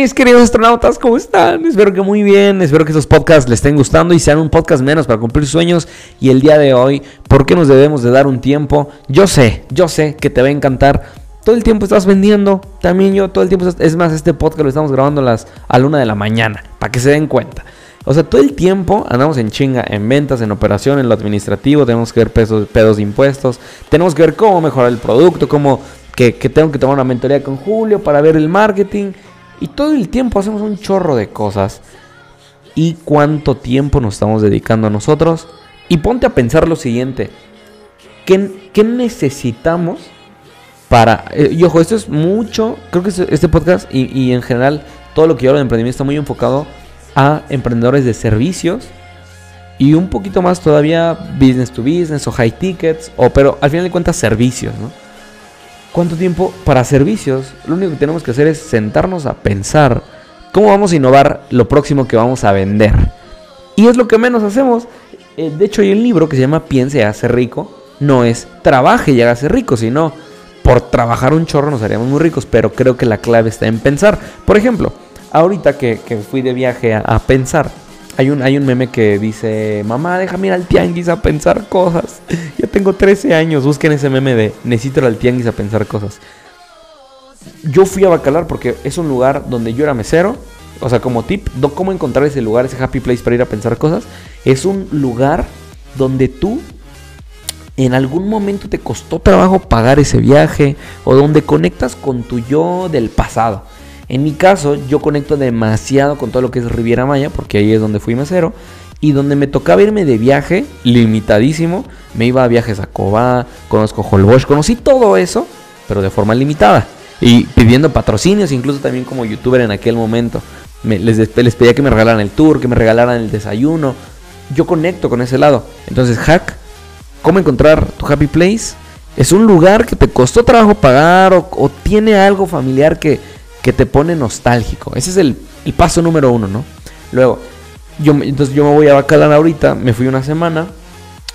mis queridos astronautas? ¿Cómo están? Espero que muy bien. Espero que estos podcasts les estén gustando y sean un podcast menos para cumplir sueños. Y el día de hoy, ¿por qué nos debemos de dar un tiempo? Yo sé, yo sé que te va a encantar. Todo el tiempo estás vendiendo. También yo todo el tiempo. Es más, este podcast lo estamos grabando a las a la una de la mañana. Para que se den cuenta. O sea, todo el tiempo andamos en chinga, en ventas, en operación, en lo administrativo, tenemos que ver pesos, pedos de impuestos, tenemos que ver cómo mejorar el producto, cómo que, tengo que tomar una mentoría con Julio para ver el marketing. Y todo el tiempo hacemos un chorro de cosas. ¿Y cuánto tiempo nos estamos dedicando a nosotros? Y ponte a pensar lo siguiente. ¿Qué, qué necesitamos para... Eh, y ojo, esto es mucho... Creo que este, podcast y, y en general todo lo que yo hablo de emprendimiento está muy enfocado a emprendedores de servicios y un poquito más todavía business to business o high tickets, o pero al final de cuentas servicios, ¿no? ¿Cuánto tiempo para servicios? Lo único que tenemos que hacer es sentarnos a pensar cómo vamos a innovar lo próximo que vamos a vender. Y es lo que menos hacemos. Eh, de hecho, hay un libro que se llama Piense y hace rico. No es trabaje y hágase rico, sino por trabajar un chorro nos haríamos muy ricos. Pero creo que la clave está en pensar. Por ejemplo, ahorita que, fui de viaje a, pensar, hay un, hay un meme que dice, mamá, déjame ir al tianguis a pensar cosas. Ya tengo 13 años, busquen ese meme de, necesito ir al tianguis a pensar cosas. Yo fui a Bacalar porque es un lugar donde yo era mesero. O sea, como tip, ¿cómo encontrar ese lugar, ese happy place para ir a pensar cosas? Es un lugar donde tú en algún momento te costó trabajo pagar ese viaje o donde conectas con tu yo del pasado. En mi caso, yo conecto demasiado con todo lo que es Riviera Maya, porque ahí es donde fui mesero. Y donde me tocaba irme de viaje, limitadísimo, me iba a viajes a Cobá, conozco Holbox, conocí todo eso, pero de forma limitada. Y pidiendo patrocinios, incluso también como youtuber en aquel momento. les, les pedía que me regalaran el tour, que me regalaran el desayuno. Yo conecto con ese lado. Entonces, hack, ¿cómo encontrar tu happy place? Es un lugar que te costó trabajo pagar o tiene algo familiar que, que te pone nostálgico. Ese es el, paso número uno, ¿no? Luego, yo, entonces yo me voy a Bacalar ahorita, me fui una semana,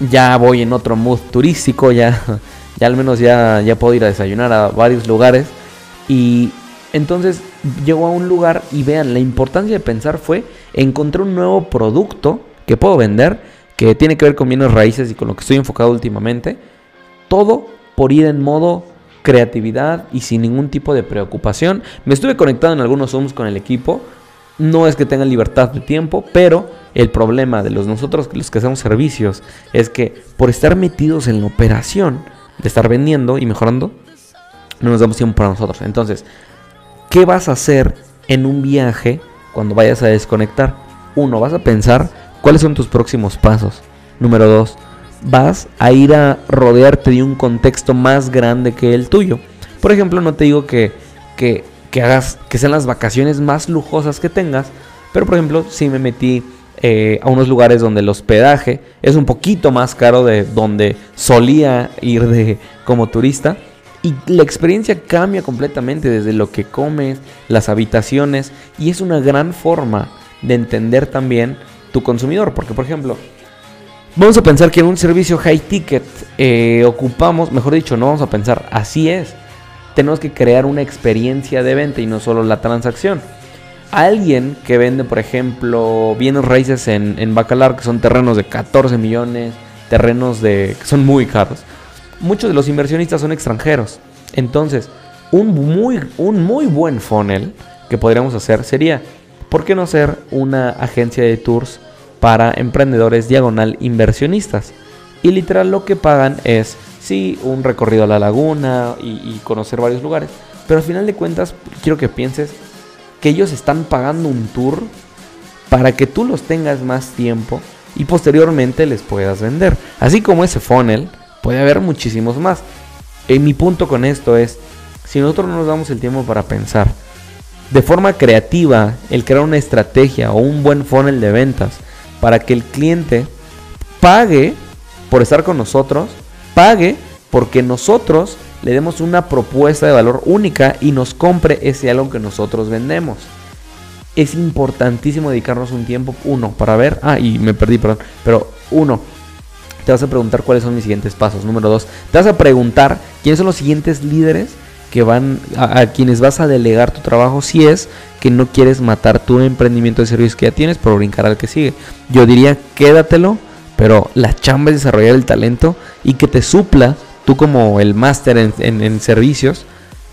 ya voy en otro mood turístico, ya, ya al menos ya, ya puedo ir a desayunar a varios lugares. Y entonces llego a un lugar y vean, la importancia de pensar fue encontrar un nuevo producto que puedo vender, que tiene que ver con bienes raíces y con lo que estoy enfocado últimamente. Todo por ir en modo creatividad y sin ningún tipo de preocupación. Me estuve conectado en algunos Zooms con el equipo. No es que tengan libertad de tiempo, pero el problema de los nosotros los que hacemos servicios es que por estar metidos en la operación de estar vendiendo y mejorando, no nos damos tiempo para nosotros. Entonces, ¿qué vas a hacer en un viaje cuando vayas a desconectar? Uno, vas a pensar cuáles son tus próximos pasos. Número dos, vas a ir a rodearte de un contexto más grande que el tuyo. Por ejemplo, no te digo que, que, hagas que sean las vacaciones más lujosas que tengas, pero por ejemplo, si me metí eh, a unos lugares donde el hospedaje es un poquito más caro de donde solía ir de como turista. Y la experiencia cambia completamente desde lo que comes, las habitaciones, y es una gran forma de entender también tu consumidor. Porque, por ejemplo, Vamos a pensar que en un servicio high ticket eh, ocupamos, mejor dicho, no vamos a pensar, así es. Tenemos que crear una experiencia de venta y no solo la transacción. Alguien que vende, por ejemplo, bienes raíces en, Bacalar, que son terrenos de 14 millones, terrenos de, que son muy caros. Muchos de los inversionistas son extranjeros. Entonces, un muy, un muy buen funnel que podríamos hacer sería, ¿por qué no ser una agencia de tours? Para emprendedores diagonal inversionistas. Y literal lo que pagan es, sí, un recorrido a la laguna y, conocer varios lugares. Pero al final de cuentas, quiero que pienses que ellos están pagando un tour para que tú los tengas más tiempo y posteriormente les puedas vender. Así como ese funnel, puede haber muchísimos más. En mi punto con esto es, si nosotros no nos damos el tiempo para pensar de forma creativa el crear una estrategia o un buen funnel de ventas, para que el cliente pague por estar con nosotros, pague porque nosotros le demos una propuesta de valor única y nos compre ese algo que nosotros vendemos. Es importantísimo dedicarnos un tiempo, uno, para ver, ah, y me perdí, perdón, pero uno, te vas a preguntar cuáles son mis siguientes pasos. Número dos, te vas a preguntar quiénes son los siguientes líderes que van a, quienes vas a delegar tu trabajo si es que no quieres matar tu emprendimiento de servicios que ya tienes por brincar al que sigue. Yo diría quédatelo, pero la chamba es desarrollar el talento y que te supla tú como el máster en, en servicios.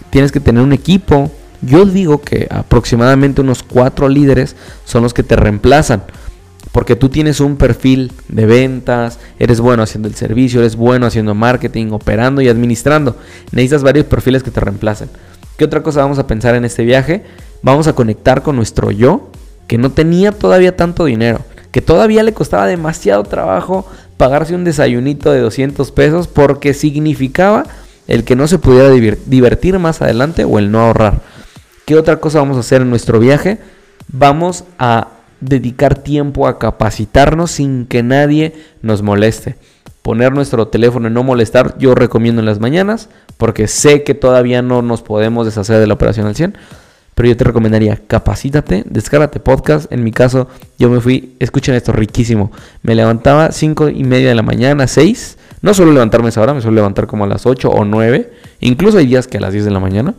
Tienes que tener un equipo. Yo digo que aproximadamente unos cuatro líderes son los que te reemplazan. Porque tú tienes un perfil de ventas, eres bueno haciendo el servicio, eres bueno haciendo marketing, operando y administrando. Necesitas varios perfiles que te reemplacen. ¿Qué otra cosa vamos a pensar en este viaje? Vamos a conectar con nuestro yo, que no tenía todavía tanto dinero, que todavía le costaba demasiado trabajo pagarse un desayunito de 200 pesos porque significaba el que no se pudiera divertir más adelante o el no ahorrar. ¿Qué otra cosa vamos a hacer en nuestro viaje? Vamos a dedicar tiempo a capacitarnos sin que nadie nos moleste. Poner nuestro teléfono en no molestar, yo recomiendo en las mañanas, porque sé que todavía no nos podemos deshacer de la operación al 100. Pero yo te recomendaría, capacítate, descárgate podcast. En mi caso, yo me fui, escuchen esto, riquísimo. Me levantaba 5 y media de la mañana, 6. No suelo levantarme a esa hora, me suelo levantar como a las 8 o 9. Incluso hay días que a las 10 de la mañana.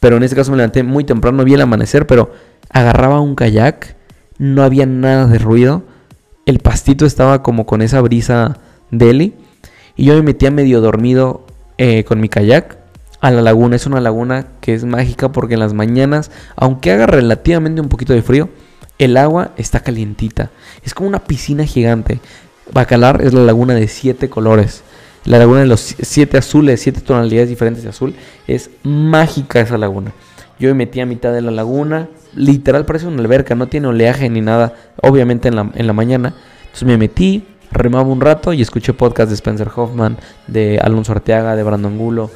Pero en este caso me levanté muy temprano, vi el amanecer, pero agarraba un kayak, no había nada de ruido, el pastito estaba como con esa brisa deli y yo me metía medio dormido eh, con mi kayak a la laguna. Es una laguna que es mágica porque en las mañanas, aunque haga relativamente un poquito de frío, el agua está calientita. Es como una piscina gigante. Bacalar es la laguna de siete colores. La laguna de los siete azules, siete tonalidades diferentes de azul. Es mágica esa laguna. Yo me metí a mitad de la laguna, literal parece una alberca, no tiene oleaje ni nada, obviamente en la, en la mañana. Entonces me metí, remaba un rato y escuché podcast de Spencer Hoffman, de Alonso Arteaga, de Brandon Angulo,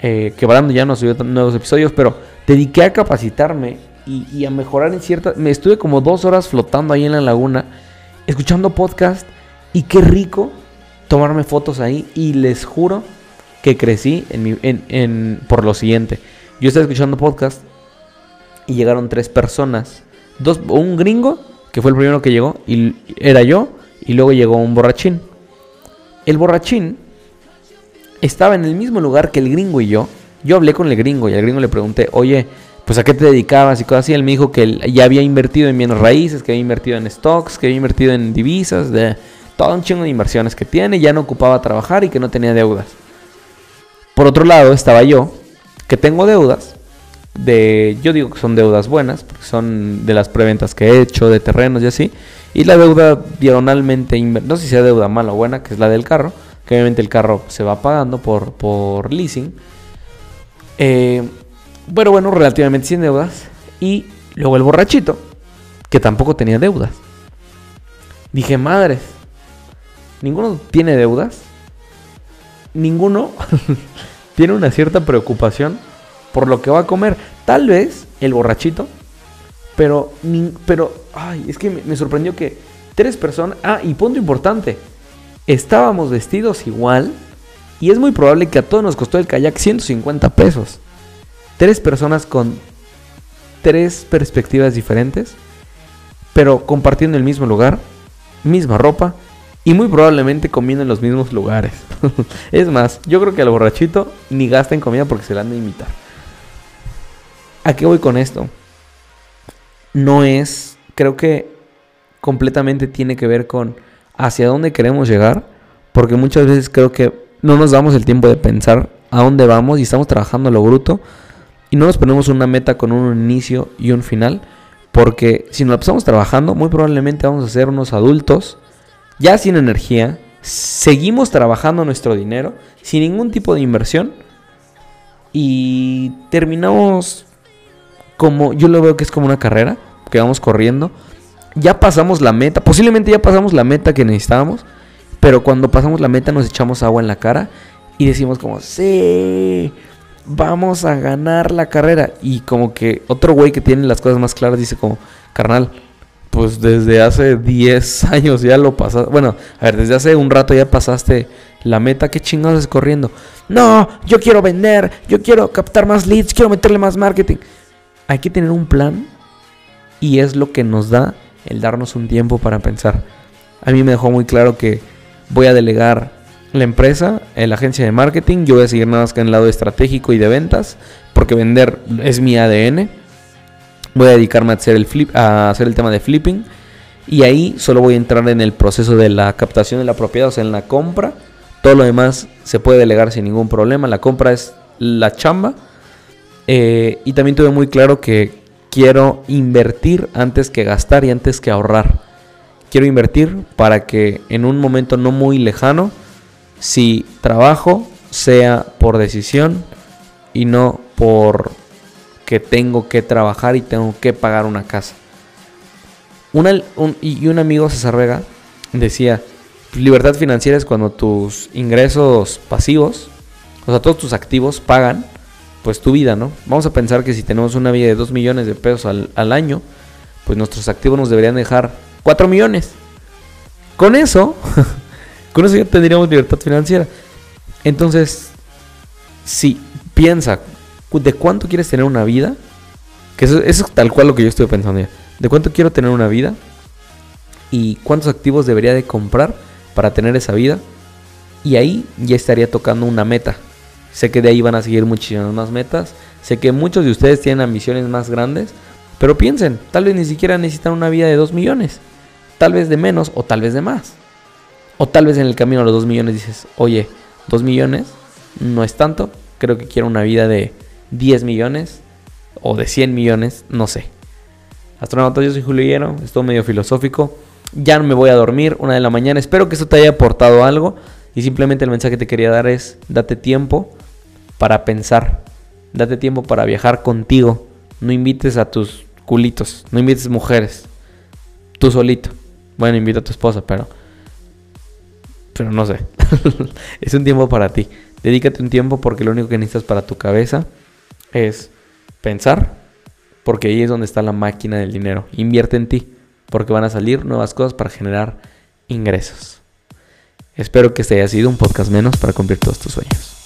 eh, que Brandon ya no subió nuevos episodios, pero dediqué a capacitarme y, y, a mejorar en ciertas... Me estuve como dos horas flotando ahí en la laguna, escuchando podcast y qué rico tomarme fotos ahí y les juro que crecí en mi, en, en, por lo siguiente. Yo estaba escuchando podcast y llegaron tres personas. Dos, un gringo, que fue el primero que llegó, y era yo, y luego llegó un borrachín. El borrachín estaba en el mismo lugar que el gringo y yo. Yo hablé con el gringo y al gringo le pregunté, oye, pues a qué te dedicabas y cosas así. Él me dijo que él ya había invertido en bienes raíces, que había invertido en stocks, que había invertido en divisas, de todo un chingo de inversiones que tiene, ya no ocupaba trabajar y que no tenía deudas. Por otro lado estaba yo, que tengo deudas de, yo digo que son deudas buenas, porque son de las preventas que he hecho, de terrenos y así, y la deuda diagonalmente, no sé si sea deuda mala o buena, que es la del carro, que obviamente el carro se va pagando por, por leasing. Eh, bueno, bueno, relativamente sin deudas. Y luego el borrachito, que tampoco tenía deudas. Dije, madres, ninguno tiene deudas. Ninguno tiene una cierta preocupación por lo que va a comer. Tal vez el borrachito, pero, pero, ay, es que me, sorprendió que tres personas, ah, y punto importante, estábamos vestidos igual y es muy probable que a todos nos costó el kayak 150 pesos. Tres personas con tres perspectivas diferentes, pero compartiendo el mismo lugar, misma ropa, y muy probablemente comiendo en los mismos lugares. es más, yo creo que al borrachito ni gasta en comida porque se la han de imitar. ¿A qué voy con esto? No es, creo que completamente tiene que ver con hacia dónde queremos llegar, porque muchas veces creo que no nos damos el tiempo de pensar a dónde vamos y estamos trabajando lo bruto y no nos ponemos una meta con un inicio y un final, porque si nos la trabajando, muy probablemente vamos a ser unos adultos ya sin energía, seguimos trabajando nuestro dinero sin ningún tipo de inversión y terminamos como yo lo veo que es como una carrera que vamos corriendo. Ya pasamos la meta, posiblemente ya pasamos la meta que necesitábamos, pero cuando pasamos la meta nos echamos agua en la cara y decimos como, sí, vamos a ganar la carrera. Y como que otro güey que tiene las cosas más claras dice como, carnal, pues desde hace 10 años ya lo pasaste. Bueno, a ver, desde hace un rato ya pasaste la meta. ¿Qué chingados es corriendo? No, yo quiero vender, yo quiero captar más leads, quiero meterle más marketing. Hay que tener un plan y es lo que nos da el darnos un tiempo para pensar. A mí me dejó muy claro que voy a delegar la empresa, la agencia de marketing. Yo voy a seguir nada más que en el lado estratégico y de ventas, porque vender es mi ADN. Voy a dedicarme a hacer el flip, a hacer el tema de flipping. Y ahí solo voy a entrar en el proceso de la captación de la propiedad, o sea, en la compra. Todo lo demás se puede delegar sin ningún problema. La compra es la chamba. Eh, y también tuve muy claro que quiero invertir antes que gastar y antes que ahorrar. Quiero invertir para que en un momento no muy lejano, si trabajo, sea por decisión y no por que tengo que trabajar y tengo que pagar una casa. y un amigo César Vega decía, libertad financiera es cuando tus ingresos pasivos, o sea, todos tus activos pagan pues tu vida, ¿no? Vamos a pensar que si tenemos una vida de 2 millones de pesos al, año, pues nuestros activos nos deberían dejar 4 millones. Con eso, con eso ya tendríamos libertad financiera. Entonces, si piensa, ¿de cuánto quieres tener una vida? Que eso, eso, es tal cual lo que yo estoy pensando ya. ¿De cuánto quiero tener una vida? ¿Y cuántos activos debería de comprar para tener esa vida? Y ahí ya estaría tocando una meta. Sé que de ahí van a seguir muchísimas más metas. Sé que muchos de ustedes tienen ambiciones más grandes. Pero piensen, tal vez ni siquiera necesitan una vida de 2 millones. Tal vez de menos o tal vez de más. O tal vez en el camino a los 2 millones dices, oye, 2 millones no es tanto. Creo que quiero una vida de 10 millones o de 100 millones, no sé. Astronautas, yo soy Julio Hierro, esto medio filosófico. Ya no me voy a dormir, una de la mañana. Espero que esto te haya aportado algo. Y simplemente el mensaje que te quería dar es, date tiempo para pensar. Date tiempo para viajar contigo. No invites a tus culitos. No invites mujeres. Tú solito. Bueno, invita a tu esposa, pero... Pero no sé. es un tiempo para ti. Dedícate un tiempo porque lo único que necesitas para tu cabeza es pensar. Porque ahí es donde está la máquina del dinero. Invierte en ti. Porque van a salir nuevas cosas para generar ingresos. Espero que este haya sido un podcast menos para cumplir todos tus sueños.